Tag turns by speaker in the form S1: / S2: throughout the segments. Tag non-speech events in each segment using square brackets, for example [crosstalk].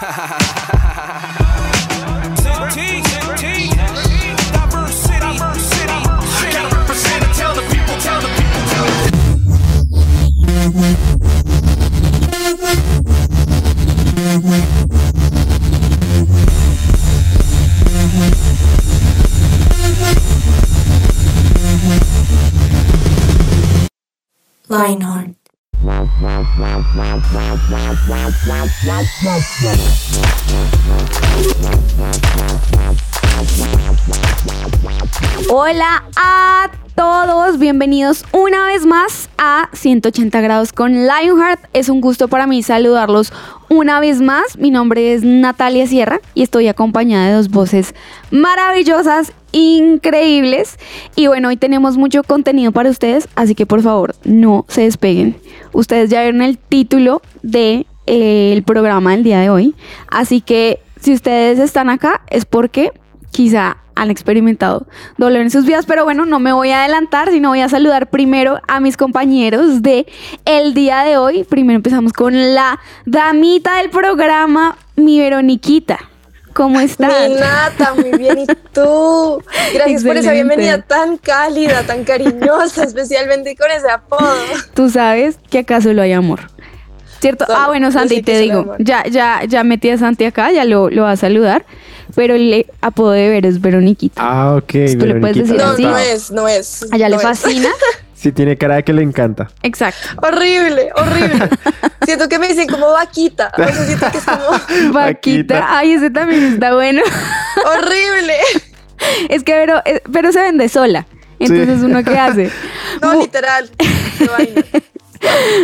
S1: Ha ha ha ha ha ha
S2: Hola a todos, bienvenidos una vez más a 180 grados con Lionheart. Es un gusto para mí saludarlos una vez más. Mi nombre es Natalia Sierra y estoy acompañada de dos voces maravillosas, increíbles. Y bueno, hoy tenemos mucho contenido para ustedes, así que por favor no se despeguen. Ustedes ya vieron el título de, programa del día de hoy, así que si ustedes están acá es porque quizá han experimentado dolor en sus vidas, pero bueno, no me voy a adelantar, sino voy a saludar primero a mis compañeros de el día de hoy. Primero empezamos con la damita del programa, mi Veroniquita. ¿Cómo estás?
S3: Mi Nata, muy bien. ¿Y tú? Gracias por esa bienvenida tan cálida, tan cariñosa, [laughs] especialmente con ese apodo.
S2: Tú sabes que acá solo hay amor. ¿Cierto? ah, bueno, Santi, te digo, ya, ya, ya metí a Santi acá, ya lo, lo va a saludar pero el apodo de ver es Veroniquita.
S4: Ah, ok.
S2: ¿Tú le puedes decir
S3: no,
S2: así?
S3: No es, no es.
S2: ¿A le fascina? [laughs]
S4: Sí, tiene cara de que le encanta.
S2: Exacto.
S3: Horrible, horrible. [laughs] siento que me dicen como vaquita. O sea, siento que es como... [laughs]
S2: Vaquita. Ay, ese también está bueno.
S3: horrible.
S2: Es que pero, eh, pero se vende sola. Entonces, ¿uno qué hace?
S3: No, literal.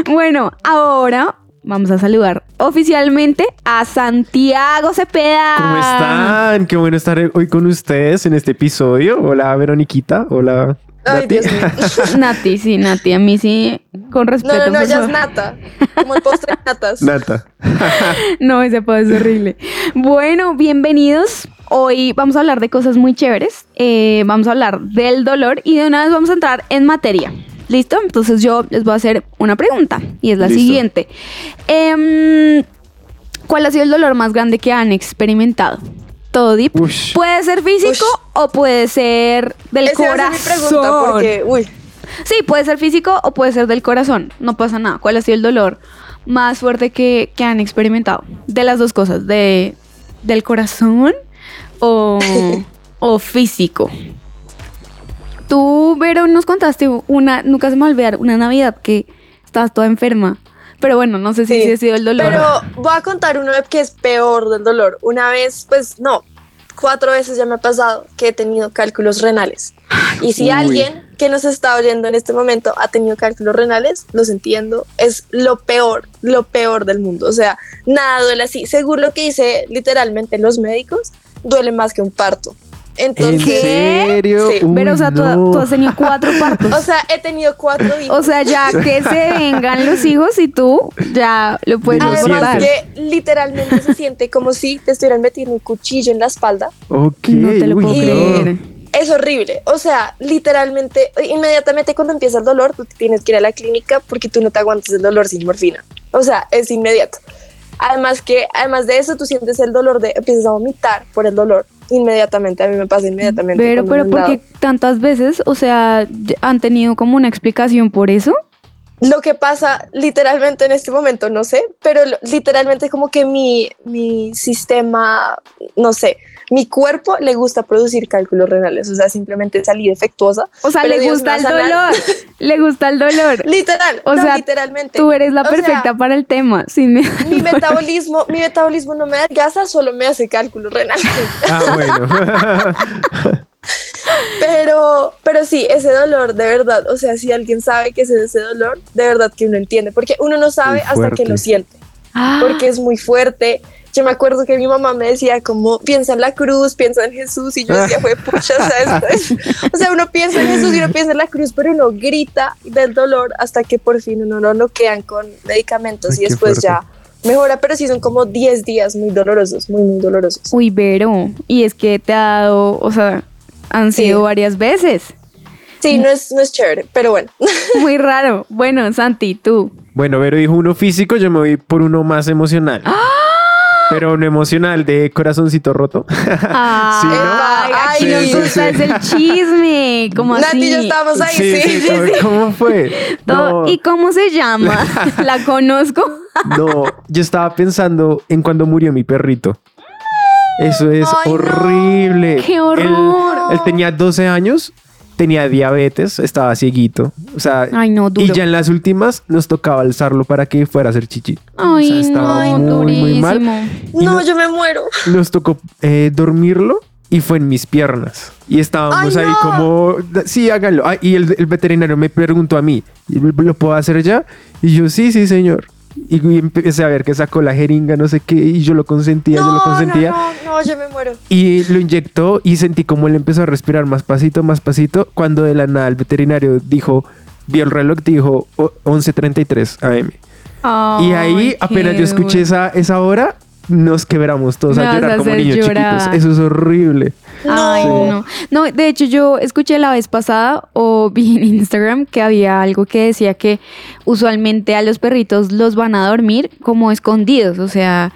S2: bueno, ahora vamos a saludar oficialmente a Santiago Cepeda.
S4: ¿Cómo están? Qué bueno estar hoy con ustedes en este episodio. Hola, Veroniquita. Hola.
S3: Ay,
S4: Nati.
S3: Dios mío. [laughs]
S2: Nati, sí, Nati. A mí sí, con respeto.
S3: No, no, no, ya
S2: favor.
S3: es nata. Como el postre de natas. [laughs]
S4: Nata. [laughs]
S2: No, ese apodo es horrible. Bueno, bienvenidos. Hoy vamos a hablar de cosas muy chéveres. Eh, vamos a hablar del dolor y de una vez vamos a entrar en materia. ¿Listo? Entonces yo les voy a hacer una pregunta y es la
S4: Listo.
S2: siguiente. Em, ¿Cuál ha sido el dolor más grande que han experimentado? Todo deep.
S4: Ush.
S2: Puede ser físico
S3: Ush.
S2: o puede ser del
S3: Esa
S2: corazón.
S3: mi pregunta porque, uy,
S2: Sí, puede ser físico o puede ser del corazón. No pasa nada. ¿Cuál ha sido el dolor más fuerte que, que han experimentado? De las dos cosas, de, del corazón o, [laughs] o físico. Tú, Vero, nos contaste una, nunca se me va a olvidar, una Navidad que estabas toda enferma. Pero bueno, no sé si
S3: Sí,
S2: sí ha sido el dolor.
S3: Pero voy a contar uno que es peor del dolor. Una vez, pues no, cuatro veces ya me ha pasado que he tenido cálculos renales. Y si
S4: Uy.
S3: alguien que nos está oyendo en este momento ha tenido cálculos renales, los entiendo, es lo peor, lo peor del mundo. O sea, nada duele así. Según lo que dice literalmente los médicos, duele más que un parto.
S4: ¿En
S3: Entonces,
S2: ¿Qué?
S4: serio?
S3: Sí.
S4: Uy,
S2: Pero, o sea, tú,
S4: no.
S2: tú has tenido cuatro partos.
S3: o sea, he tenido cuatro hijos.
S2: O sea, ya que se vengan los hijos y tú ya lo puedes
S4: Lo
S2: soportar.
S3: Además que literalmente se siente como si te estuvieran metiendo un cuchillo en la espalda.
S4: Ok.
S2: No te lo
S4: uy,
S2: puedo
S3: no.
S2: creer.
S3: Es horrible. O sea, literalmente, inmediatamente cuando empieza el dolor, tú tienes que ir a la clínica porque tú no te aguantas el dolor sin morfina. O sea, es inmediato. Además que, además de eso, tú sientes el dolor de, empiezas a vomitar por el dolor inmediatamente. A mí me pasa inmediatamente.
S2: Pero, pero, ¿por qué tantas veces? O sea, ¿han tenido como una explicación por eso?
S3: Lo que pasa literalmente en este momento, no sé, pero literalmente como que mi, mi sistema, no sé, mi cuerpo le gusta producir cálculos renales, o sea, simplemente salí defectuosa.
S2: O sea, le gusta el dolor. [laughs] le gusta el dolor.
S3: Literal,
S2: O
S3: no,
S2: sea,
S3: literalmente.
S2: Tú eres la
S3: O sea,
S2: perfecta para el tema. Sí, me-
S3: mi metabolismo, mi metabolismo no me da gasa, solo me hace cálculos renales. [laughs]
S4: Ah, bueno. [laughs]
S3: Pero, pero sí, ese dolor, de verdad, o sea, si alguien sabe que es ese dolor, de verdad que uno entiende, porque uno no sabe hasta que lo siente.
S2: Ah,
S3: porque es muy fuerte. Yo me acuerdo que mi mamá me decía como, piensa en la cruz, piensa en Jesús, y yo decía, fue pucha, o sea, esto es-". O sea, uno piensa en Jesús y uno piensa en la cruz, pero uno grita del dolor hasta que por fin uno no lo quedan con medicamentos
S4: Ay,
S3: y después
S4: fuerte.
S3: ya mejora, pero sí son como 10 días muy dolorosos, muy, muy dolorosos.
S2: Uy, Vero. Y es que te ha dado, o sea, han
S3: Sí.
S2: sido varias veces.
S3: Sí, no es, no es chévere, pero bueno. [laughs]
S2: Muy raro. Bueno, Santi, tú.
S4: Bueno, Vero dijo uno físico, yo me voy por uno más emocional.
S2: ¡Ah!
S4: Pero uno emocional de corazoncito roto. [laughs]
S2: Ay,
S4: Sí, ¿no?
S2: ay,
S3: Sí,
S2: nos gusta
S4: sí.
S2: es el chisme. ¿Cómo
S3: Nati y yo
S2: así?
S3: estábamos ahí, sí.
S4: sí, sí, ¿Cómo fue? [laughs] No,
S2: ¿Y cómo se llama? [laughs] ¿La conozco?
S4: no, yo estaba pensando en cuando murió mi perrito. Eso es
S3: Ay, no.
S4: horrible.
S2: ¡Qué horror!
S4: Él, él tenía 12 años, tenía diabetes, estaba cieguito. O sea,
S2: Ay, no, duro.
S4: y ya en las últimas nos tocaba alzarlo para que fuera a hacer chichi.
S2: Ay,
S4: O sea, estaba
S2: no,
S4: muy, muy mal.
S2: durísimo.
S4: Y
S3: No,
S4: no-
S3: yo me muero.
S4: nos tocó eh, dormirlo y fue en mis piernas. Y estábamos
S3: ¡Ay,
S4: ahí
S3: no!
S4: como, sí, háganlo. Ah, y el, el veterinario me preguntó a mí, ¿lo puedo hacer ya? Y yo, sí, sí, señor. Y, empecé a ver que sacó la jeringa, no sé qué, y yo lo consentía, yo lo
S3: No, no,
S4: consentía.
S3: no, no, yo me muero.
S4: Y lo inyectó y sentí como él empezó a respirar más pasito, más pasito. Cuando de la nada el veterinario dijo, vio el reloj, dijo "O- 11.33 AM. y ahí apenas yo escuché esa, esa hora, nos quebramos todos a llorar
S2: a
S4: como niños
S2: llorar.
S4: chiquitos. Eso es horrible.
S2: Ay,
S3: No.
S2: no. No, de hecho yo escuché la vez pasada o vi en Instagram que había algo que decía que usualmente a los perritos los van a dormir como escondidos, o sea,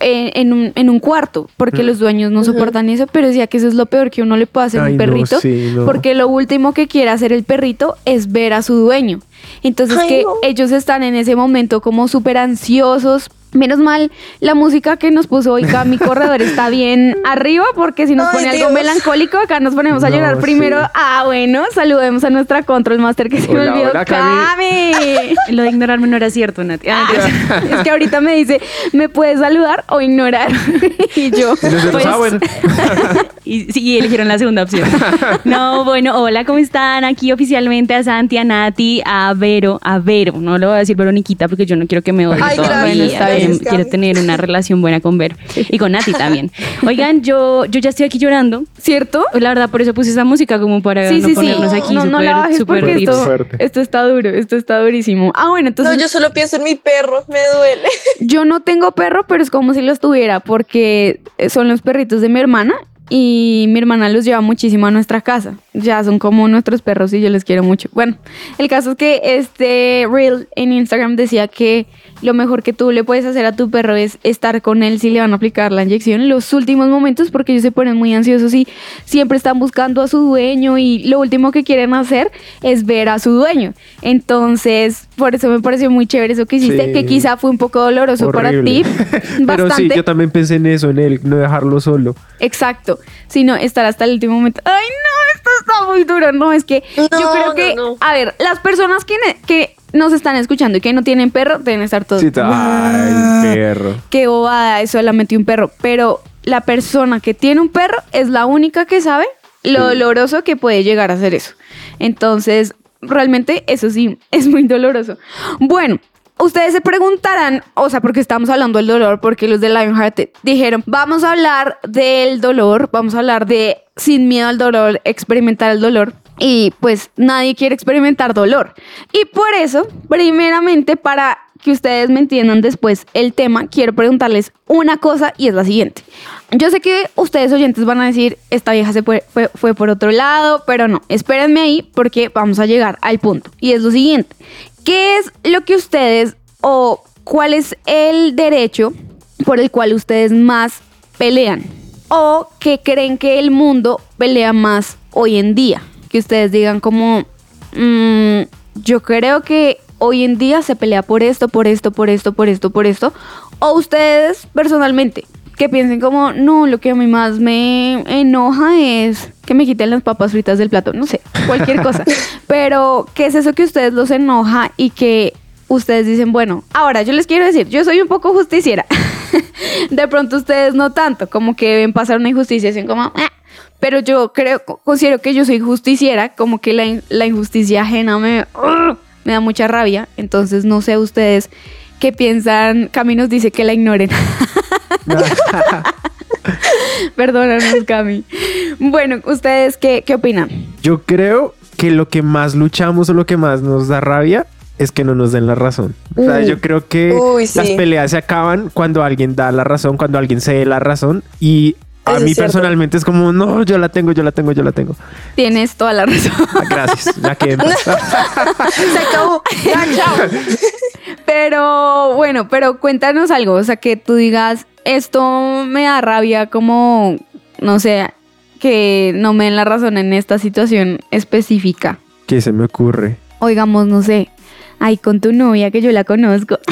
S2: en, en un, en un cuarto, porque los dueños no soportan eso, pero decía que eso es lo peor que uno le puede hacer a un
S4: no,
S2: perrito,
S4: sí, no.
S2: porque lo último que quiere hacer el perrito es ver a su dueño. Entonces
S3: Ay,
S2: que
S3: no.
S2: ellos están en ese momento como súper ansiosos. Menos mal, la música que nos puso hoy Cami [laughs] Corredor está bien arriba porque si nos
S3: Ay,
S2: pone algo melancólico, acá nos ponemos a
S4: No,
S2: llorar
S4: sí.
S2: primero. Ah, bueno, saludemos a nuestra control master que se me olvidó.
S4: hola, Cami.
S2: Cami. [laughs]
S1: Lo de ignorarme no era cierto, Nati. Ah, [laughs]
S2: es que ahorita me dice, ¿me puedes saludar o ignorar? y yo,
S4: Y
S2: pues,
S4: ah, bueno.
S1: y sí, y eligieron la segunda opción. No, bueno, hola, ¿cómo están? Aquí oficialmente a Santi, a Nati, a Vero, a Vero. No le voy a decir Veroniquita porque yo no quiero que me odie
S3: Ay,
S1: todavía.
S3: gracias,
S2: está bien.
S3: Cami.
S1: tener una relación buena con Vero. Y con Nati también. [laughs] Oigan, yo, yo ya estoy aquí llorando.
S2: ¿cierto?
S1: La verdad, por eso puse esa música como para
S2: Sí,
S1: no
S2: sí, sí.
S1: ponernos aquí
S2: no, no bajes
S1: súper
S2: porque esto, esto está duro, esto está durísimo. Ah, bueno, entonces
S3: No, yo solo pienso en mi perro, me duele.
S2: Yo no tengo perro, pero es como si los tuviera porque son los perritos de mi hermana y mi hermana los lleva muchísimo a nuestra casa. Ya son como nuestros perros y yo les quiero mucho. Bueno, el caso es que este reel en Instagram decía que lo mejor que tú le puedes hacer a tu perro es estar con él si le van a aplicar la inyección en los últimos momentos porque ellos se ponen muy ansiosos y siempre están buscando a su dueño y lo último que quieren hacer es ver a su dueño. Entonces, por eso me pareció muy chévere eso que hiciste,
S4: Sí.
S2: que quizá fue un poco doloroso para ti. [laughs]
S4: Pero sí, yo también pensé en eso, en él, no dejarlo solo.
S2: Exacto, sino estar hasta el último momento. Ay, no, esto está muy duro. No, es que yo
S3: No,
S2: creo
S3: no,
S2: que,
S3: no.
S2: a ver, las personas que, ne- que nos están escuchando y que no tienen perro deben estar todos.
S4: Sí, ay, perro.
S2: Qué bobada, es solamente un perro. Pero la persona que tiene un perro es la única que sabe lo doloroso que puede llegar a ser eso. Entonces, realmente eso sí es muy doloroso. Bueno. Ustedes se preguntarán, o sea, porque estamos hablando del dolor, porque los de Lionheart dijeron, vamos a hablar del dolor, vamos a hablar de sin miedo al dolor, experimentar el dolor. Y pues nadie quiere experimentar dolor. Y por eso, primeramente, para que ustedes me entiendan después el tema, quiero preguntarles una cosa y es la siguiente. Yo sé que ustedes oyentes van a decir, esta vieja se fue, fue, fue por otro lado, pero no, espérenme ahí porque vamos a llegar al punto. Y es lo siguiente, ¿qué es lo que ustedes o cuál es el derecho por el cual ustedes más pelean? ¿O que creen que el mundo pelea más hoy en día? Que ustedes digan como, "Mm, yo creo que hoy en día se pelea por esto, por esto, por esto, por esto, por esto. O ustedes personalmente, que piensen como, no, lo que a mí más me enoja es que me quiten las papas fritas del plato, no sé, cualquier cosa. [laughs] Pero, ¿qué es eso que a ustedes los enoja y que ustedes dicen, bueno, ahora yo les quiero decir, yo soy un poco justiciera. [laughs] De pronto ustedes no tanto, como que ven pasar una injusticia y dicen como, "Ah". pero yo creo, considero que yo soy justiciera, como que la, la injusticia ajena me, me da mucha rabia. Entonces, no sé ustedes qué piensan. Cami nos dice que la ignoren. [laughs] [laughs] Perdónanos, Cami. Bueno, ¿ustedes qué, qué opinan?
S4: Yo creo que lo que más luchamos o lo que más nos da rabia es que no nos den la razón. O sea,
S2: Uh.
S4: yo creo que
S3: Uy, sí.
S4: las peleas se acaban cuando alguien da la razón, cuando alguien se dé la razón y a
S3: Eso
S4: mí
S3: es
S4: personalmente es como, no, yo la tengo, yo la tengo, yo la tengo.
S2: Tienes toda la razón.
S4: Ah, Gracias, ya que [laughs]
S3: Se acabó. Ya, chao.
S2: Pero bueno, pero cuéntanos algo, o sea, que tú digas, esto me da rabia como, no sé, que no me den la razón en esta situación específica.
S4: ¿Qué se me ocurre?
S2: Oigamos, no sé, ay, con tu novia que yo la conozco. [laughs]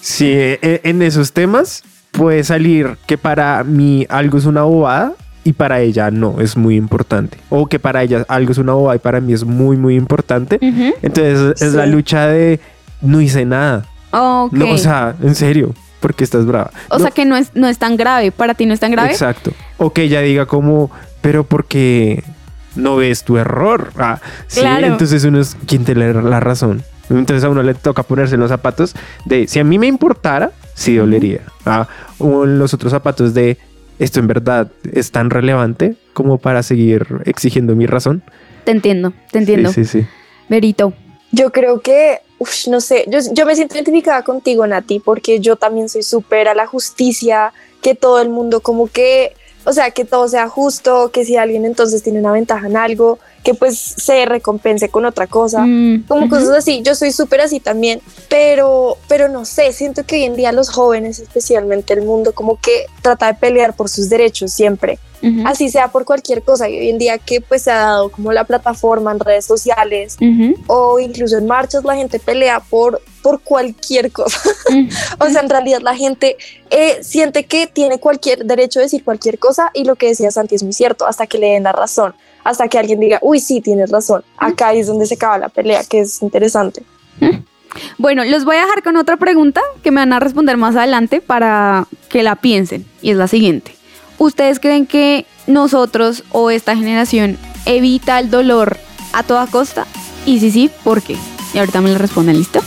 S4: Sí, e- en esos temas puede salir que para mí algo es una bobada y para ella no, es muy importante. O que para ella algo es una bobada y para mí es muy, muy importante. Entonces es la lucha de no hice nada.
S2: Ok.
S4: No, o sea, en serio, porque estás brava.
S2: O
S4: No,
S2: sea que no es, no es tan grave, para ti no es tan grave.
S4: Exacto. O que ella diga como, pero porque no ves tu error. Ah, sí,
S2: Claro.
S4: entonces uno es quien te le da la razón. Entonces a uno le toca ponerse en los zapatos de, si a mí me importara, sí dolería. Ah, o en los otros zapatos de, esto en verdad es tan relevante como para seguir exigiendo mi razón.
S2: Te entiendo, te entiendo.
S4: Sí, sí, sí.
S2: Verito.
S3: Yo creo que, uf, no sé, yo, yo me siento identificada contigo, Nati, porque yo también soy súper a la justicia, que todo el mundo como que, o sea, que todo sea justo, que si alguien entonces tiene una ventaja en algo, que pues se recompense con otra cosa.
S2: Mm,
S3: Como
S2: ujú.
S3: cosas así, yo soy súper así también, pero, pero no sé, siento que hoy en día los jóvenes, especialmente el mundo, como que trata de pelear por sus derechos siempre así sea por cualquier cosa. Y hoy en día que pues se ha dado como la plataforma en redes sociales o incluso en marchas, la gente pelea por, por cualquier cosa. [laughs] O sea, en realidad la gente eh, siente que tiene cualquier derecho a decir cualquier cosa y lo que decía Santi es muy cierto, hasta que le den la razón, hasta que alguien diga, uy, sí, tienes razón. Acá es donde se acaba la pelea, que es interesante. [laughs]
S2: Bueno, los voy a dejar con otra pregunta que me van a responder más adelante para que la piensen. Y es la siguiente. ¿Ustedes creen que nosotros o esta generación evita el dolor a toda costa? Y si sí, ¿por qué? Y ahorita me lo responden, ¿listo?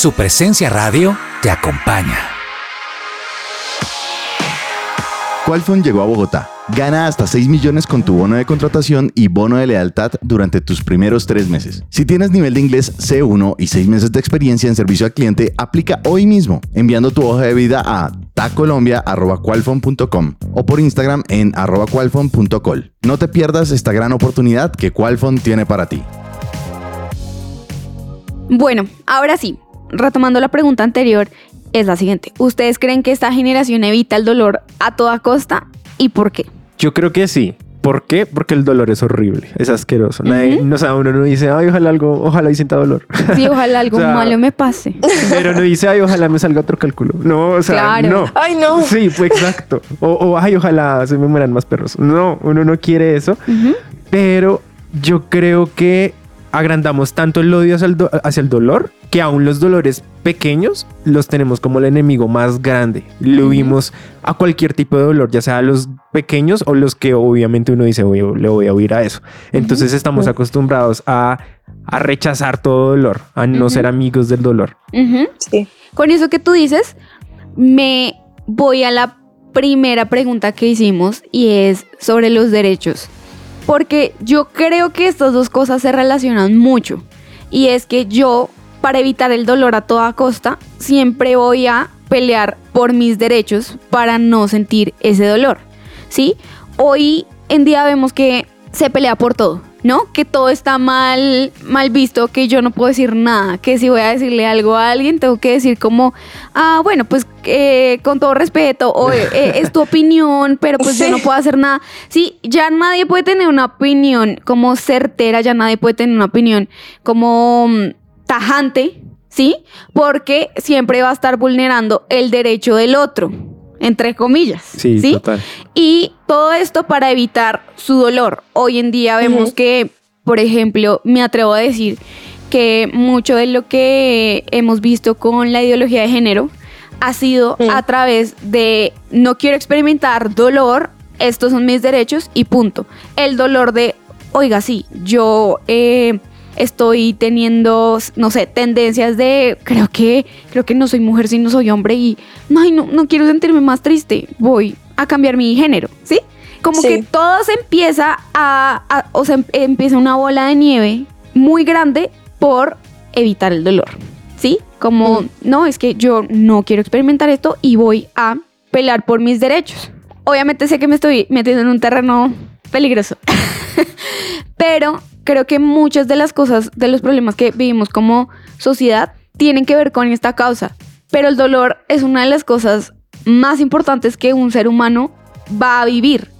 S5: Su presencia radio te acompaña.
S6: Qualfon llegó a Bogotá. Gana hasta 6 millones con tu bono de contratación y bono de lealtad durante tus primeros tres meses. Si tienes nivel de inglés C1 y 6 meses de experiencia en servicio al cliente, aplica hoy mismo enviando tu hoja de vida a tacolombia.qualfon.com o por Instagram en arroba qualfon.col. No te pierdas esta gran oportunidad que Qualfon tiene para ti.
S2: Bueno, ahora sí, retomando la pregunta anterior, es la siguiente. ¿Ustedes creen que esta generación evita el dolor a toda costa y por qué?
S4: Yo creo que sí. ¿Por qué? Porque el dolor es horrible, es asqueroso. Nadie, no, o sea, uno no dice, ay, ojalá algo, ojalá y sienta dolor.
S2: Sí, ojalá [laughs] algo
S4: O sea,
S2: malo me pase.
S4: Pero no dice, ay, ojalá me salga otro cálculo. No, o sea,
S2: Claro.
S4: no.
S3: Ay, no.
S4: Sí, fue exacto. O, o, ay, ojalá se me mueran más perros. No, uno no quiere eso. Pero yo creo que agrandamos tanto el odio hacia el, do- hacia el dolor que aún los dolores pequeños los tenemos como el enemigo más grande. Lo vimos a cualquier tipo de dolor, ya sea los pequeños o los que obviamente uno dice, "Oye, le voy a huir a eso. Entonces estamos acostumbrados a, a rechazar todo dolor, a no ser amigos del dolor.
S3: Sí.
S2: Con eso que tú dices, me voy a la primera pregunta que hicimos y es sobre los derechos. Porque yo creo que estas dos cosas se relacionan mucho. Y es que yo, para evitar el dolor a toda costa, siempre voy a pelear por mis derechos para no sentir ese dolor. ¿Sí? Hoy en día vemos que se pelea por todo, ¿no? Que todo está mal, mal visto, que yo no puedo decir nada, que si voy a decirle algo a alguien, tengo que decir como, ah, bueno, pues eh, con todo respeto, o eh, es tu opinión, pero pues yo no puedo hacer nada. Sí, ya nadie puede tener una opinión como certera, ya nadie puede tener una opinión como mm, tajante, ¿sí? Porque siempre va a estar vulnerando el derecho del otro, entre comillas.
S4: Sí,
S2: ¿sí?
S4: total.
S2: Y todo esto para evitar su dolor. Hoy en día vemos que, por ejemplo, me atrevo a decir que mucho de lo que hemos visto con la ideología de género ha sido a través de no quiero experimentar dolor, estos son mis derechos y punto. El dolor de, oiga, sí, yo eh, estoy teniendo, no sé, tendencias de, creo que, creo que no soy mujer, sino soy hombre y, ay, no, no quiero sentirme más triste, voy a cambiar mi género, ¿sí? Como
S3: Sí.
S2: que todo se empieza a, a- o sea, em- empieza una bola de nieve muy grande por evitar el dolor, ¿sí? Como,
S3: Mm.
S2: no, es que yo no quiero experimentar esto y voy a pelear por mis derechos. Obviamente sé que me estoy metiendo en un terreno peligroso, [laughs] pero creo que muchas de las cosas, de los problemas que vivimos como sociedad, tienen que ver con esta causa. Pero el dolor es una de las cosas más importantes que un ser humano va a vivir.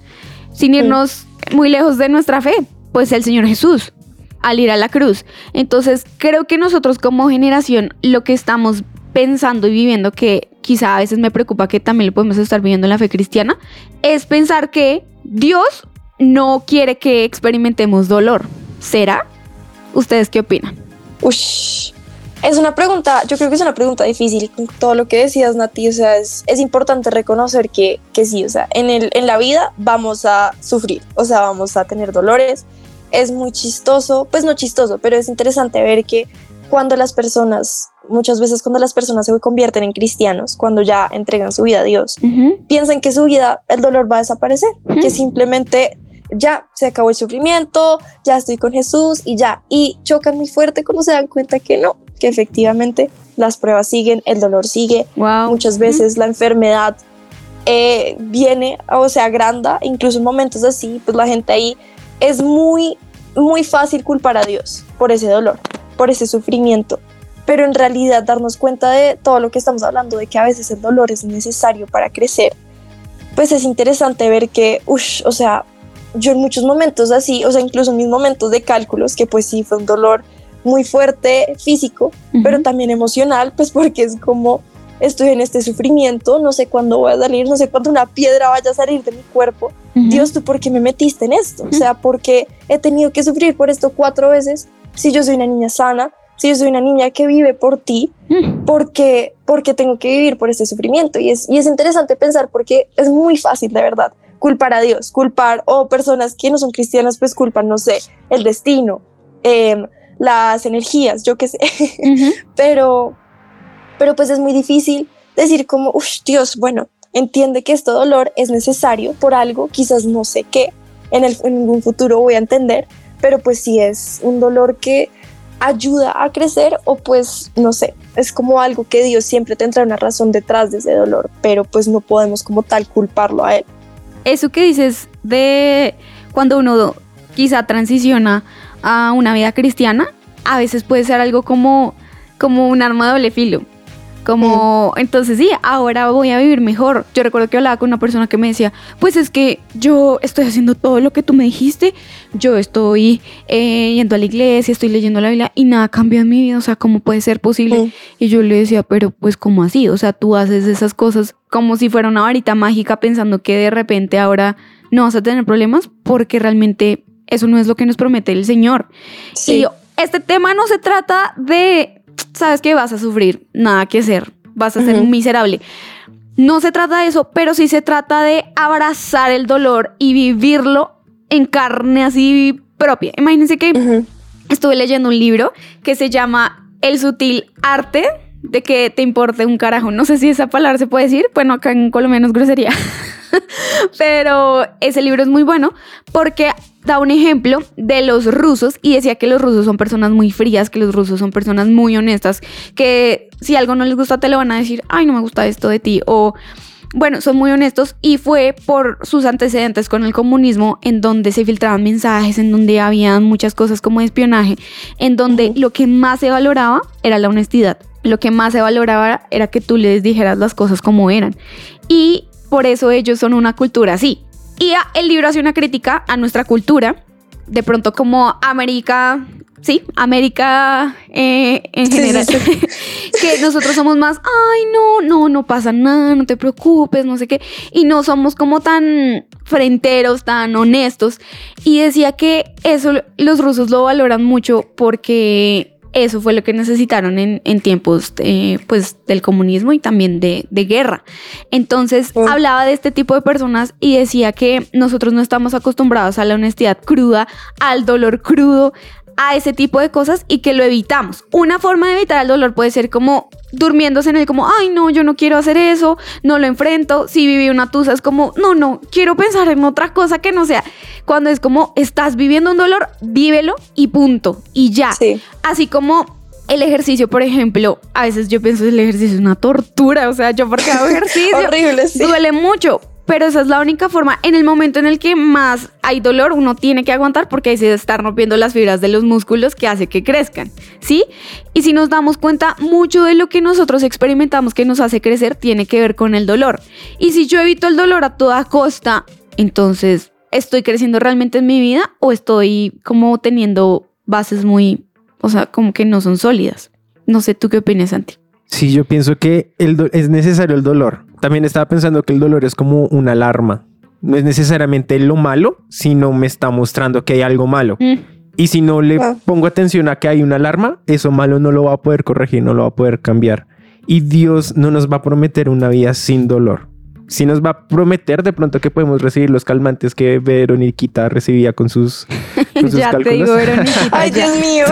S2: Sin irnos muy lejos de nuestra fe, pues el Señor Jesús, al ir a la cruz. Entonces, creo que nosotros como generación, lo que estamos pensando y viviendo, que quizá a veces me preocupa que también lo podemos estar viviendo en la fe cristiana, es pensar que Dios no quiere que experimentemos dolor. ¿Será? ¿Ustedes qué opinan?
S3: Ush. Es una pregunta, yo creo que es una pregunta difícil, con todo lo que decías, Nati, o sea, es, es importante reconocer que, que sí, o sea, en, el, en la vida vamos a sufrir, o sea, vamos a tener dolores, es muy chistoso, pues no chistoso, pero es interesante ver que cuando las personas, muchas veces cuando las personas se convierten en cristianos, cuando ya entregan su vida a Dios, piensan que su vida, el dolor va a desaparecer,
S2: Ujú.
S3: que simplemente ya se acabó el sufrimiento, ya estoy con Jesús y ya. Y chocan muy fuerte cuando se dan cuenta que no, que efectivamente las pruebas siguen, el dolor sigue,
S2: Wow.
S3: muchas veces la enfermedad eh, viene o se agranda, incluso en momentos así, pues la gente ahí es muy, muy fácil culpar a Dios por ese dolor, por ese sufrimiento. Pero en realidad darnos cuenta de todo lo que estamos hablando, de que a veces el dolor es necesario para crecer, pues es interesante ver que, uff, o sea, yo en muchos momentos así, o sea, incluso en mis momentos de cálculos, que pues sí fue un dolor muy fuerte físico, pero también emocional, pues porque es como estoy en este sufrimiento, no sé cuándo voy a salir, no sé cuándo una piedra vaya a salir de mi cuerpo. Dios, ¿tú por qué me metiste en esto? O sea, porque he tenido que sufrir por esto cuatro veces. Si yo soy una niña sana, si yo soy una niña que vive por ti, ¿por qué, por qué tengo que vivir por este sufrimiento? Y es, y es interesante pensar porque es muy fácil, de verdad, culpar a Dios, culpar o personas que no son cristianas, pues culpan, no sé, el destino, em, las energías, yo qué sé. [laughs] pero, pero pues es muy difícil decir como, uff, Dios, bueno, entiende que este dolor es necesario por algo, quizás no sé qué, en, el, en algún futuro voy a entender, pero pues si es un dolor que ayuda a crecer o pues no sé, es como algo que Dios siempre tendrá una razón detrás de ese dolor, pero pues no podemos como tal culparlo a él.
S2: Eso que dices de cuando uno quizá transiciona a una vida cristiana, a veces puede ser algo como, como un arma de doble filo. Como, entonces sí, ahora voy a vivir mejor. Yo recuerdo que hablaba con una persona que me decía, pues es que yo estoy haciendo todo lo que tú me dijiste, yo estoy eh, yendo a la iglesia, estoy leyendo la Biblia y nada cambia en mi vida, o sea, ¿cómo puede ser posible? Y yo le decía, pero pues ¿cómo así? O sea, tú haces esas cosas como si fuera una varita mágica pensando que de repente ahora no vas a tener problemas porque realmente eso no es lo que nos promete el Señor.
S3: Sí.
S2: Y este tema no se trata de, sabes que vas a sufrir, nada que hacer, vas a ser
S3: Ujú.
S2: un miserable. No se trata de eso, pero sí se trata de abrazar el dolor y vivirlo en carne así propia. Imagínense que estuve leyendo un libro que se llama El sutil arte de que te importe un carajo. No sé si esa palabra se puede decir. Bueno, acá en Colombia no es grosería. [laughs] Pero ese libro es muy bueno porque da un ejemplo de los rusos y decía que los rusos son personas muy frías, que los rusos son personas muy honestas, que si algo no les gusta te lo van a decir, ay, no me gusta esto de ti, o bueno, son muy honestos y fue por sus antecedentes con el comunismo en donde se filtraban mensajes, en donde había muchas cosas como espionaje, en donde lo que más se valoraba era la honestidad. Lo que más se valoraba era que tú les dijeras las cosas como eran. Y por eso ellos son una cultura así. Y el libro hace una crítica a nuestra cultura, de pronto como América sí, América eh, en
S3: Sí, sí,
S2: general, [laughs] que nosotros somos más, ay, no, no, no pasa nada, no te preocupes, no sé qué, y no somos como tan frenteros, tan honestos. Y decía que eso los rusos lo valoran mucho porque eso fue lo que necesitaron en, en tiempos eh, pues, del comunismo y también de, de guerra. Entonces hablaba de este tipo de personas y decía que nosotros no estamos acostumbrados a la honestidad cruda, al dolor crudo, a ese tipo de cosas y que lo evitamos. Una forma de evitar el dolor puede ser como durmiéndose en el como, ay no, yo no quiero hacer eso, no lo enfrento. Si viví una tusa es como, no, no, quiero pensar en otra cosa que no sea. Cuando es como, estás viviendo un dolor, vívelo y punto. Y ya.
S3: Sí.
S2: Así como el ejercicio, por ejemplo, a veces yo pienso que el ejercicio es una tortura, o sea, yo porque hago [laughs] ejercicio
S3: Horrible, sí.
S2: duele mucho, pero esa es la única forma. En el momento en el que más hay dolor, uno tiene que aguantar porque ahí se están rompiendo las fibras de los músculos que hace que crezcan, ¿sí? Y si nos damos cuenta, mucho de lo que nosotros experimentamos que nos hace crecer tiene que ver con el dolor. Y si yo evito el dolor a toda costa, entonces, ¿estoy creciendo realmente en mi vida o estoy como teniendo bases muy, o sea, como que no son sólidas? No sé, ¿tú qué opinas, Santi?
S4: Sí, yo pienso que es necesario el dolor. También estaba pensando que el dolor es como una alarma. No es necesariamente lo malo, sino me está mostrando que hay algo malo.
S2: Mm.
S4: Y si no le
S3: Ah.
S4: pongo atención a que hay una alarma, eso malo no lo va a poder corregir, no lo va a poder cambiar. Y Dios no nos va a prometer una vida sin dolor. Si nos va a prometer de pronto que podemos recibir los calmantes que Veroniquita recibía con sus, con [laughs] sus
S2: ya te digo, Veroniquita. [laughs]
S3: Ay. Dios mío.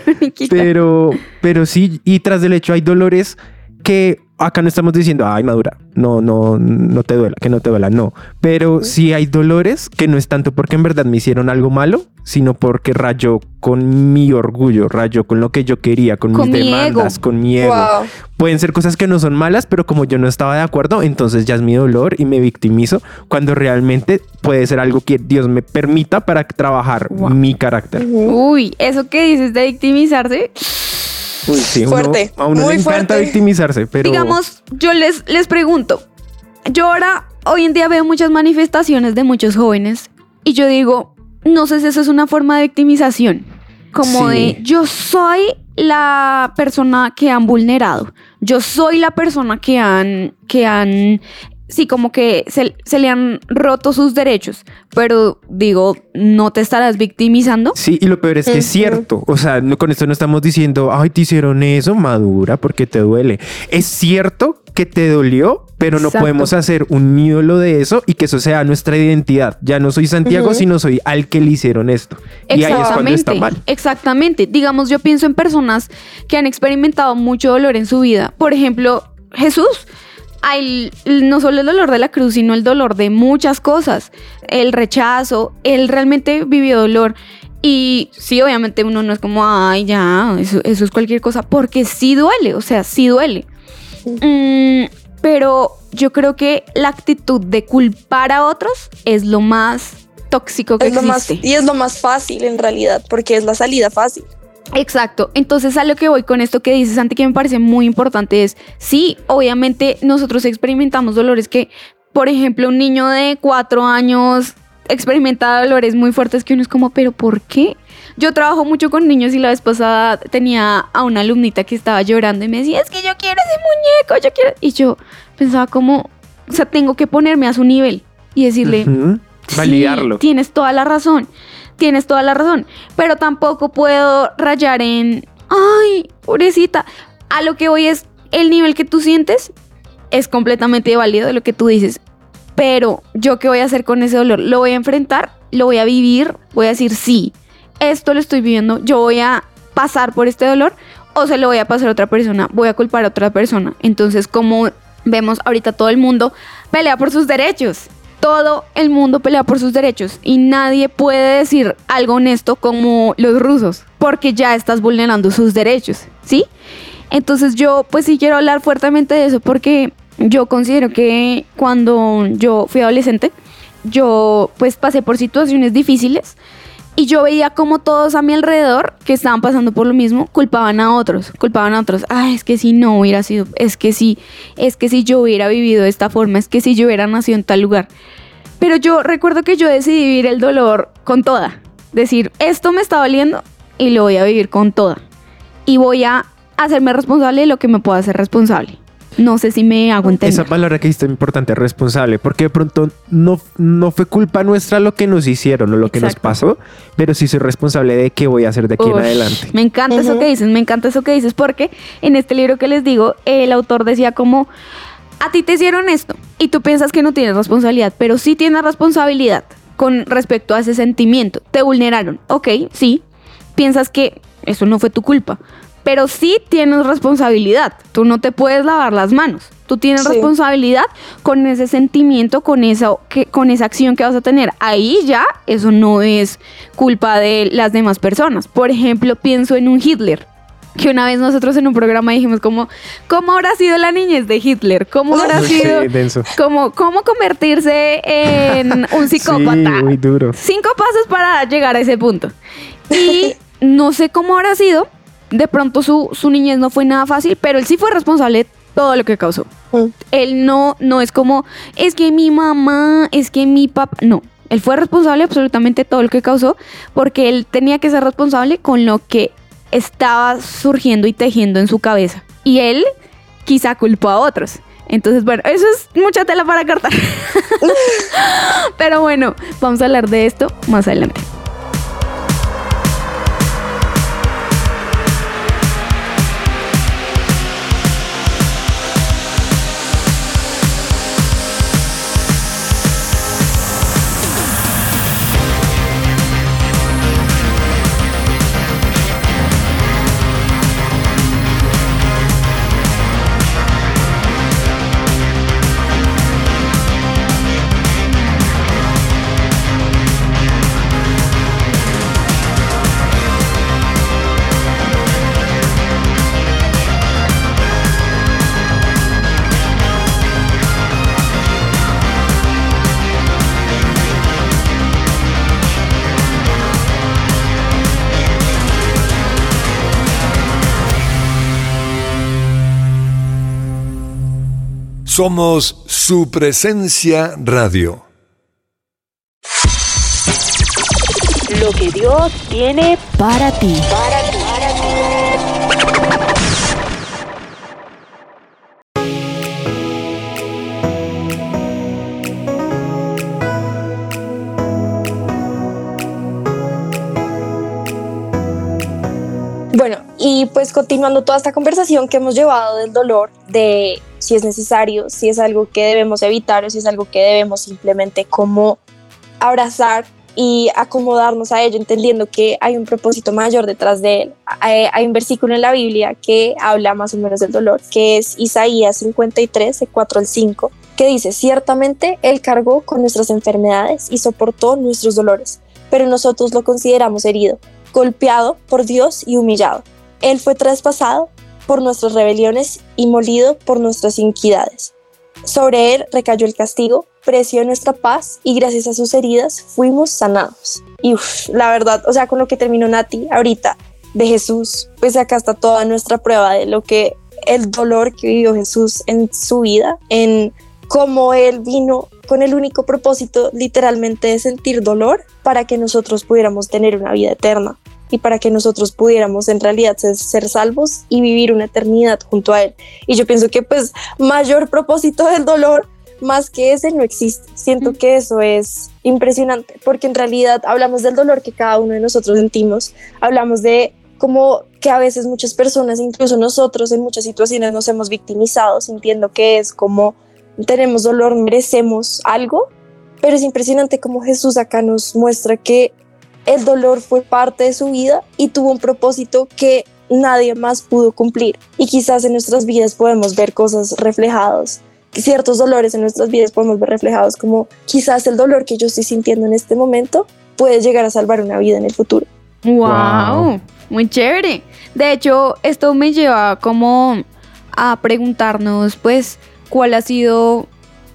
S3: [laughs]
S4: Pero, pero sí, y tras del hecho hay dolores que acá no estamos diciendo, ay, madura, no, no, no te duela, que no te duela, no. Pero sí hay dolores que no es tanto porque en verdad me hicieron algo malo, sino porque rayó con mi orgullo, rayó con lo que yo quería, con,
S2: Con
S4: mis
S2: mi
S4: demandas,
S2: ego.
S4: con mi ego.
S3: Wow.
S4: Pueden ser cosas que no son malas, pero como yo no estaba de acuerdo, entonces ya es mi dolor y me victimizo cuando realmente puede ser algo que Dios me permita para trabajar
S2: Wow.
S4: mi carácter.
S2: Uy, eso que dices de victimizarse,
S4: Uy, sí, uno-
S3: Fuerte,
S4: a uno
S3: muy
S4: le encanta
S3: fuerte.
S4: victimizarse, pero
S2: digamos, yo les, les pregunto, yo ahora, hoy en día veo muchas manifestaciones de muchos jóvenes y yo digo, no sé si eso es una forma de victimización, como
S4: Sí.
S2: de yo soy la persona que han vulnerado, yo soy la persona que han, que han, sí, como que se, se le han roto sus derechos, pero digo, no te estarás victimizando.
S4: Sí, y lo peor es que es cierto. O sea, no, con esto no estamos diciendo, ay, te hicieron eso, madura, porque te duele. Es cierto que te dolió, pero no
S2: Exacto.
S4: podemos hacer un ídolo de eso y que eso sea nuestra identidad. Ya no soy Santiago, sino soy al que le hicieron esto. Y ahí es cuando está mal.
S2: Exactamente. Digamos, yo pienso en personas que han experimentado mucho dolor en su vida. Por ejemplo, Jesús. Hay no solo el dolor de la cruz, sino el dolor de muchas cosas. El rechazo. Él realmente vivió dolor. Y sí, obviamente uno no es como, ay, ya, eso, eso es cualquier cosa, porque sí duele, o sea, sí duele. Mm, pero yo creo que la actitud de culpar a otros es lo más tóxico que
S3: Es lo más,
S2: existe.
S3: y es lo más fácil en realidad, porque es la salida fácil.
S2: Exacto. Entonces a lo que voy con esto que dices, Santi, que me parece muy importante es, sí, obviamente nosotros experimentamos dolores que, por ejemplo, un niño de cuatro años experimenta dolores muy fuertes que uno es como, pero ¿por qué? Yo trabajo mucho con niños y la vez pasada tenía a una alumnita que estaba llorando y me decía, es que yo quiero ese muñeco, yo quiero... Y yo pensaba como, o sea, tengo que ponerme a su nivel y decirle. Sí,
S4: Validarlo.
S2: tienes toda la razón. Tienes toda la razón. Pero tampoco puedo rayar en. Ay, pobrecita. A lo que voy es. El nivel que tú sientes es completamente válido de lo que tú dices. Pero yo qué voy a hacer con ese dolor? ¿Lo voy a enfrentar? ¿Lo voy a vivir? Voy a decir sí. Esto lo estoy viviendo. Yo voy a pasar por este dolor. O se lo voy a pasar a otra persona. Voy a culpar a otra persona. Entonces, como vemos ahorita todo el mundo pelea por sus derechos todo el mundo pelea por sus derechos y nadie puede decir algo honesto como los rusos, porque ya estás vulnerando sus derechos, ¿sí? Entonces yo pues sí quiero hablar fuertemente de eso porque yo considero que cuando yo fui adolescente, yo pues pasé por situaciones difíciles y yo veía como todos a mi alrededor que estaban pasando por lo mismo culpaban a otros, culpaban a otros. Ah, es que si no hubiera sido, es que si, es que si yo hubiera vivido de esta forma, es que si yo hubiera nacido en tal lugar. Pero yo recuerdo que yo decidí vivir el dolor con toda. Decir, esto me está doliendo y lo voy a vivir con toda. Y voy a hacerme responsable de lo que me pueda hacer responsable. No sé si me hago entender.
S4: Esa palabra que dijiste es importante, responsable, porque de pronto no, no fue culpa nuestra lo que nos hicieron o lo que nos pasó, pero sí soy responsable de qué voy a hacer de aquí en adelante.
S2: Me encanta eso que dices, me encanta eso que dices, porque en este libro que les digo, el autor decía como, a ti te hicieron esto y tú piensas que no tienes responsabilidad, pero sí tienes responsabilidad con respecto a ese sentimiento. Te vulneraron, ok, sí, piensas que eso no fue tu culpa, pero sí tienes responsabilidad. Tú no te puedes lavar las manos. Tú tienes
S3: Sí.
S2: responsabilidad con ese sentimiento, con esa, que, con esa acción que vas a tener. Ahí ya eso no es culpa de las demás personas. Por ejemplo, pienso en un Hitler. Que una vez nosotros en un programa dijimos como, ¿cómo habrá sido la niñez de Hitler? ¿Cómo habrá
S4: Uy,
S2: sido?
S4: denso.
S2: Como, ¿Cómo convertirse en un [laughs] psicópata?
S4: Sí, muy duro.
S2: Cinco pasos para llegar a ese punto. Y no sé cómo habrá sido. De pronto su, su niñez no fue nada fácil, pero él sí fue responsable de todo lo que causó.
S3: Mm.
S2: Él no, no es como, es que mi mamá, es que mi papá. No. Él fue responsable de absolutamente todo lo que causó, porque él tenía que ser responsable con lo que estaba surgiendo y tejiendo en su cabeza. Y él quizá culpó a otros. Entonces, bueno, eso es mucha tela para cortar. [laughs] [laughs] Pero bueno, vamos a hablar de esto más adelante.
S7: Somos su presencia radio.
S1: Lo que Dios tiene para ti.
S3: Bueno, y pues continuando toda esta conversación que hemos llevado del dolor, de si es necesario, si es algo que debemos evitar o si es algo que debemos simplemente como abrazar y acomodarnos a ello, entendiendo que hay un propósito mayor detrás de él. Hay, un versículo en la Biblia que habla más o menos del dolor, que es Isaías 53, de 4 al 5, que dice, ciertamente Él cargó con nuestras enfermedades y soportó nuestros dolores, pero nosotros lo consideramos herido, golpeado por Dios y humillado. Él fue traspasado por nuestras rebeliones y molido por nuestras iniquidades. Sobre él recayó el castigo, precio nuestra paz y gracias a sus heridas fuimos sanados. Y la verdad, o sea, con lo que terminó Nati ahorita de Jesús, pues acá está toda nuestra prueba de lo que el dolor que vivió Jesús en su vida, en cómo él vino con el único propósito literalmente de sentir dolor para que nosotros pudiéramos tener una vida eterna y para que nosotros pudiéramos en realidad ser, ser, salvos y vivir una eternidad junto a Él. Y yo pienso que pues mayor propósito del dolor más que ese no existe. Siento que eso es impresionante porque en realidad hablamos del dolor que cada uno de nosotros sentimos, hablamos de como que a veces muchas personas, incluso nosotros en muchas situaciones nos hemos victimizado sintiendo que es como tenemos dolor, merecemos algo, pero es impresionante como Jesús acá nos muestra que el dolor fue parte de su vida y tuvo un propósito que nadie más pudo cumplir. Y quizás en nuestras vidas podemos ver cosas reflejadas, ciertos dolores en nuestras vidas podemos ver reflejados como quizás el dolor que yo estoy sintiendo en este momento puede llegar a salvar una vida en el futuro.
S2: Wow,
S4: Wow.
S2: muy chévere. De hecho, esto me lleva como a preguntarnos, pues, cuál ha sido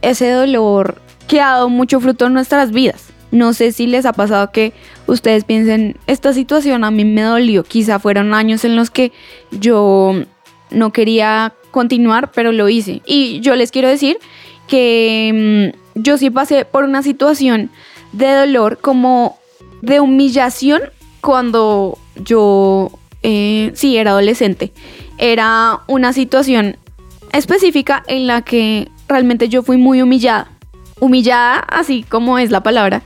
S2: ese dolor que ha dado mucho fruto en nuestras vidas. No sé si les ha pasado que ustedes piensen, esta situación a mí me dolió. Quizá fueron años en los que yo no quería continuar, pero lo hice. Y yo les quiero decir que mm, yo sí pasé por una situación de dolor como de humillación cuando yo, eh, sí, era adolescente. Era una situación específica en la que realmente yo fui muy humillada. Humillada, así como es la palabra.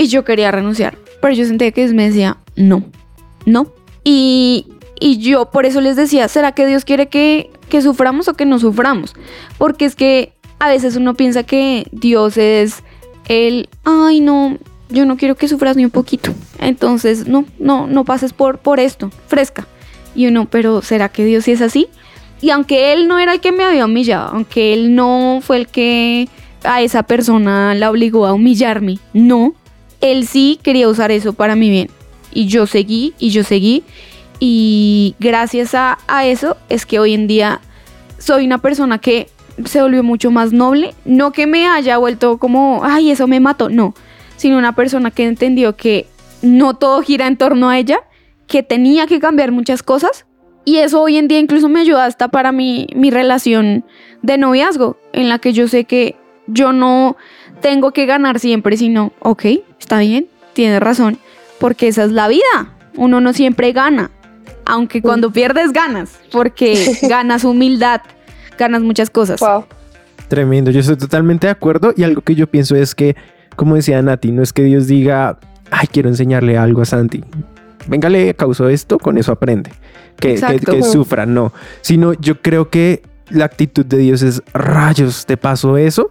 S2: Y yo quería renunciar. Pero yo sentía que Dios me decía, no, no. Y, y yo por eso les decía, ¿será que Dios quiere que, que suframos o que no suframos? Porque es que a veces uno piensa que Dios es el, ay no, yo no quiero que sufras ni un poquito. Entonces, no, no, no pases por, por esto, fresca. Y uno, pero ¿será que Dios sí es así? Y aunque Él no era el que me había humillado, aunque Él no fue el que a esa persona la obligó a humillarme, no, Él sí quería usar eso para mi bien. Y yo seguí, y yo seguí. Y gracias a, eso es que hoy en día soy una persona que se volvió mucho más noble. No que me haya vuelto como, ay, eso me mató, no. Sino una persona que entendió que no todo gira en torno a ella, que tenía que cambiar muchas cosas. Y eso hoy en día incluso me ayuda hasta para mi, mi relación de noviazgo, en la que yo sé que yo no tengo que ganar siempre, sino, ok, está bien, tienes razón, porque esa es la vida. Uno no siempre gana, aunque cuando pierdes ganas, porque [laughs] ganas humildad, ganas muchas cosas.
S3: Wow.
S4: Tremendo, yo estoy totalmente de acuerdo y algo que yo pienso es que, como decía Nati, no es que Dios diga, ay, quiero enseñarle algo a Santi. Venga, le causó esto, con eso aprende. Que, que, que sufra, no. Sino yo creo que la actitud de Dios es, rayos, ¿te pasó eso?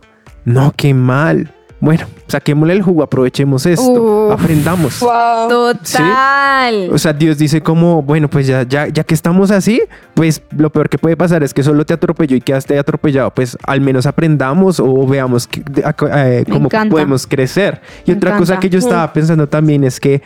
S4: No, qué mal. Bueno, saquémosle el jugo, aprovechemos esto,
S2: Uf.
S4: aprendamos.
S3: Wow.
S2: Total.
S4: O sea, Dios dice como, bueno, pues ya, ya, ya que estamos así, pues lo peor que puede pasar es que solo te atropelló y quedaste atropellado. Pues al menos aprendamos o veamos que- eh, cómo podemos crecer. Y
S2: Me
S4: otra cosa
S2: encanta.
S4: que yo estaba pensando también es que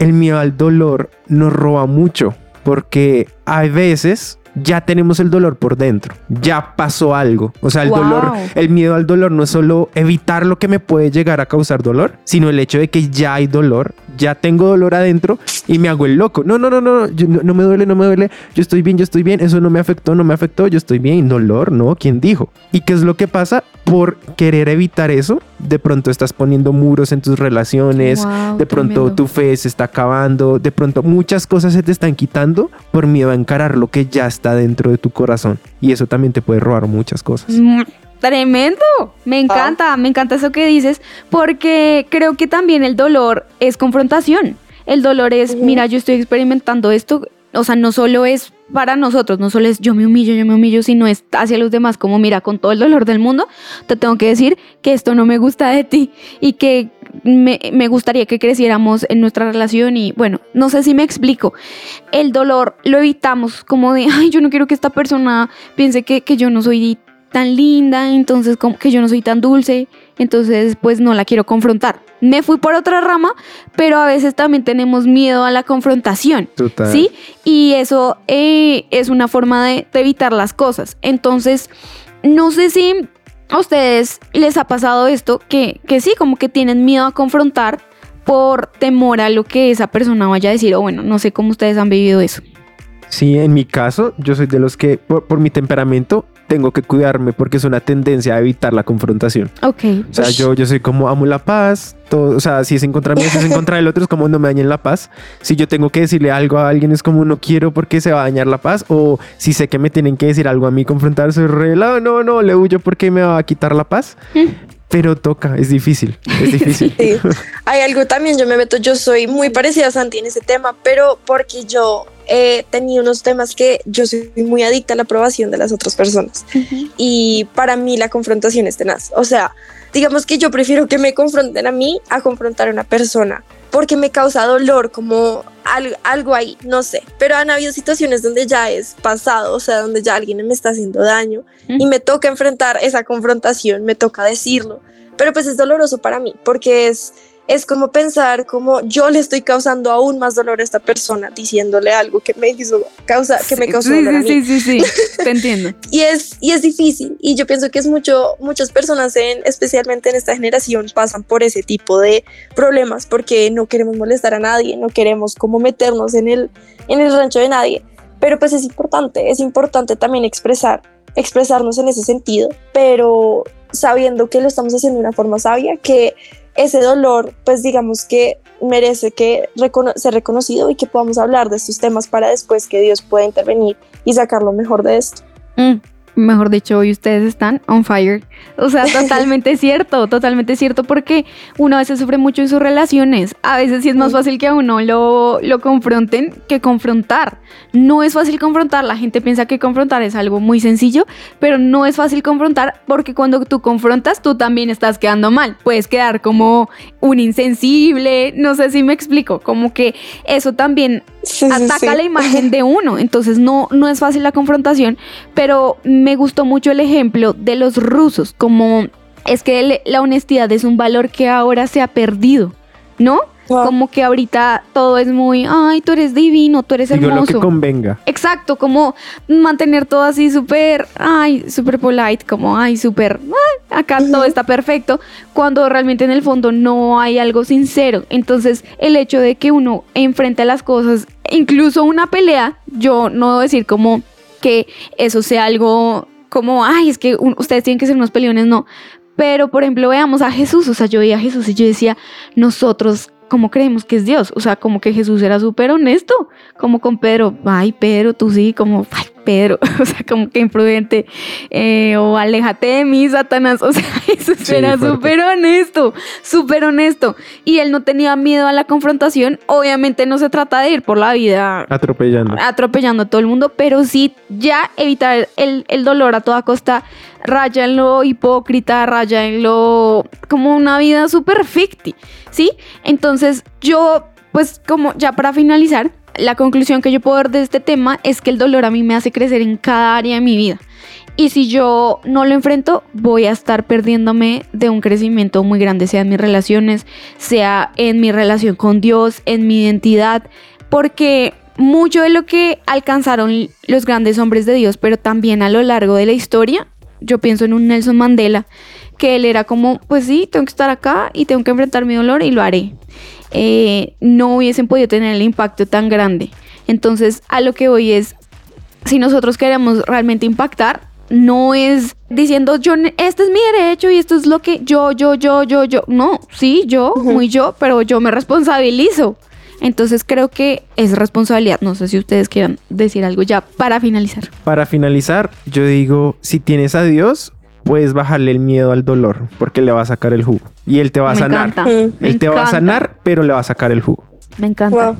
S4: el miedo al dolor nos roba mucho, porque a veces ya tenemos el dolor por dentro, ya pasó algo. O sea, el
S2: Wow.
S4: dolor, el miedo al dolor no es solo evitar lo que me puede llegar a causar dolor, sino el hecho de que ya hay dolor, ya tengo dolor adentro y me hago el loco. No, no, no, no, yo- no, no me duele, no me duele, yo estoy bien, yo estoy bien, eso no me afectó, no me afectó, yo estoy bien. Dolor, no, ¿quién dijo? ¿Y qué es lo que pasa? Por querer evitar eso, de pronto estás poniendo muros en tus relaciones,
S2: Wow,
S4: de pronto
S2: tremendo.
S4: tu fe se está acabando, de pronto muchas cosas se te están quitando por miedo a encarar lo que ya está dentro de tu corazón. Y eso también te puede robar muchas cosas.
S2: Mm, Tremendo, me encanta, me encanta eso que dices, porque creo que también el dolor es confrontación. El dolor es, mira, yo estoy experimentando esto, o sea, no solo es para nosotros, no solo es yo me humillo, yo me humillo, sino es hacia los demás, como mira, con todo el dolor del mundo, te tengo que decir que esto no me gusta de ti y que me, me gustaría que creciéramos en nuestra relación y bueno, no sé si me explico. El dolor lo evitamos como de, [laughs] ay, yo no quiero que esta persona piense que, que yo no soy tan linda, entonces como que yo no soy tan dulce, entonces pues no la quiero confrontar. Me fui por otra rama, pero a veces también tenemos miedo a la confrontación.
S4: Total.
S2: ¿Sí? Y eso eh, es una forma de, de evitar las cosas. Entonces, no sé si a ustedes les ha pasado esto, que, que sí, como que tienen miedo a confrontar por temor a lo que esa persona vaya a decir, o bueno, no sé cómo ustedes han vivido eso.
S4: Sí, en mi caso, yo soy de los que, por, por mi temperamento, tengo que cuidarme porque es una tendencia a evitar la confrontación.
S2: Ok.
S4: O sea, yo, yo soy como amo la paz. Todo, o sea, si es en contra mía, si es en contra del otro, es como no me dañen la paz. Si yo tengo que decirle algo a alguien, es como no quiero porque se va a dañar la paz. O si sé que me tienen que decir algo a mí, confrontar, soy relado. No, no, le huyo porque me va a quitar la paz. Pero toca, es difícil, es difícil. [laughs]
S3: Sí. Hay algo también, yo me meto, yo soy muy parecida a Santi en ese tema, pero porque yo he tenido unos temas que yo soy muy adicta a la aprobación de las otras personas. Y para mí la confrontación es tenaz. O sea, digamos que yo prefiero que me confronten a mí a confrontar a una persona, porque me causa dolor, como al- algo ahí, no sé. Pero han habido situaciones donde ya es pasado, o sea, donde ya alguien me está haciendo daño y me toca enfrentar esa confrontación, me toca decirlo. Pero pues es doloroso para mí, porque es, es como pensar como yo le estoy causando aún más dolor a esta persona diciéndole algo que me hizo causa, que me causó
S2: sí,
S3: dolor a mí
S2: sí, sí, sí, sí, [laughs] te entiendo.
S3: y es y es difícil y yo pienso que es mucho muchas personas en especialmente en esta generación pasan por ese tipo de problemas porque no queremos molestar a nadie no queremos como meternos en el en el rancho de nadie pero pues es importante es importante también expresar expresarnos en ese sentido pero sabiendo que lo estamos haciendo de una forma sabia que ese dolor, pues digamos que merece que recono- ser reconocido y que podamos hablar de estos temas para después que Dios pueda intervenir y sacar lo mejor de esto.
S2: Mm, mejor dicho, hoy ustedes están on fire. O sea, [laughs] totalmente cierto, totalmente cierto, porque uno a veces sufre mucho en sus relaciones. A veces sí es más fácil que a uno lo, lo confronten que confrontar. No es fácil confrontar. La gente piensa que confrontar es algo muy sencillo, pero no es fácil confrontar porque cuando tú confrontas, tú también estás quedando mal. Puedes quedar como un insensible, no sé si me explico, como que eso también
S3: Sí,
S2: ataca
S3: sí.
S2: la imagen de uno. Entonces no, no es fácil la confrontación, pero me gustó mucho el ejemplo de los rusos, como es que la honestidad es un valor que ahora se ha perdido, ¿no?
S3: Wow.
S2: Como que ahorita todo es muy, ay, tú eres divino, tú eres
S4: Digo lo que
S2: hermoso.
S4: convenga.
S2: Exacto, como mantener todo así súper, ay, súper polite, como, ay, súper, ay, acá todo está perfecto, cuando realmente en el fondo no hay algo sincero. Entonces, el hecho de que uno enfrente las cosas, incluso una pelea, yo no debo decir como que eso sea algo como, ay, es que un- ustedes tienen que ser unos peleones, no. Pero, por ejemplo, veamos a Jesús, o sea, yo veía a Jesús y yo decía, nosotros, ¿cómo creemos que es Dios? O sea, como que Jesús era súper honesto, como con Pedro, ay, Pedro, tú sí, como, Pedro, [laughs] o sea, como que imprudente, eh, o aléjate de mí, Satanás, [laughs] o sea, Jesús
S4: Sí,
S2: era súper honesto, súper honesto, y él no tenía miedo a la confrontación, obviamente no se trata de ir por la vida
S4: Atropellando.
S2: atropellando a todo el mundo, pero sí ya evitar el, el dolor a toda costa, raya en lo hipócrita, raya en lo como una vida súper ficti, ¿sí? Entonces yo, pues como ya para finalizar, la conclusión que yo puedo dar de este tema es que el dolor a mí me hace crecer en cada área de mi vida. Y si yo no lo enfrento, voy a estar perdiéndome de un crecimiento muy grande, sea en mis relaciones, sea en mi relación con Dios, en mi identidad, porque mucho de lo que alcanzaron los grandes hombres de Dios, pero también a lo largo de la historia, yo pienso en un Nelson Mandela, que él era como, pues sí, tengo que estar acá y tengo que enfrentar mi dolor y lo haré. Eh, no hubiesen podido tener el impacto tan grande. Entonces, a lo que voy es, si nosotros queremos realmente impactar, no es diciendo yo este es mi derecho y esto es lo que yo, yo, yo, yo, yo. No, sí, yo, muy yo, pero yo me responsabilizo. Entonces creo que es responsabilidad. No sé si ustedes quieran decir algo ya para finalizar.
S4: Para finalizar, yo digo, si tienes a Dios, puedes bajarle el miedo al dolor, porque le va a sacar el jugo. Y Él te va a
S2: me
S4: sanar.
S2: encanta.
S3: Mm.
S2: me
S4: Él te va a
S2: encanta,
S4: sanar, pero le va a sacar el jugo.
S2: Me encanta.
S3: Wow.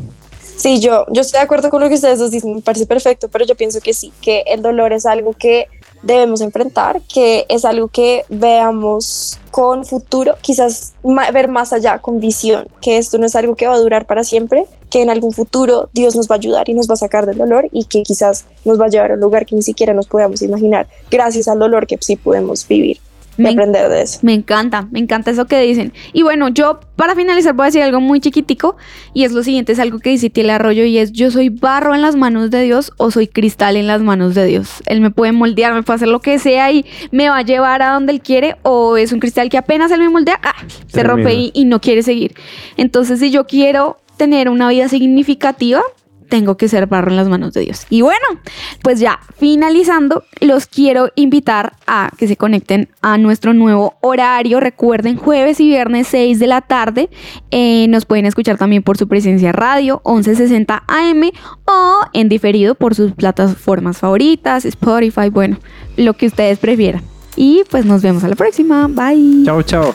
S3: Sí, yo, yo estoy de acuerdo con lo que ustedes dos dicen, me parece perfecto, pero yo pienso que sí, que el dolor es algo que debemos enfrentar, que es algo que veamos con futuro, quizás ver más allá, con visión, que esto no es algo que va a durar para siempre, que en algún futuro Dios nos va a ayudar y nos va a sacar del dolor y que quizás nos va a llevar a un lugar que ni siquiera nos podamos imaginar, gracias al dolor que sí podemos vivir
S2: Me
S3: aprender de eso.
S2: Me encanta, me encanta eso que dicen. Y bueno, yo para finalizar voy a decir algo muy chiquitico y es lo siguiente, es algo que dice Tiel Arroyo y es yo soy barro en las manos de Dios o soy cristal en las manos de Dios. Él me puede moldear, me puede hacer lo que sea y me va a llevar a donde él quiere o es un cristal que apenas él me moldea, ¡ah! se rompe y, y no quiere seguir. Entonces si yo quiero tener una vida significativa, tengo que ser barro en las manos de Dios. Y bueno, pues ya finalizando, los quiero invitar a que se conecten a nuestro nuevo horario. Recuerden, jueves y viernes 6 de la tarde. Eh, nos pueden escuchar también por su presencia radio 1160 AM o en diferido por sus plataformas favoritas, Spotify, bueno, lo que ustedes prefieran. Y pues nos vemos a la próxima. Bye.
S4: Chao, chao.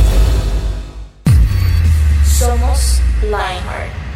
S4: Somos Lionheart.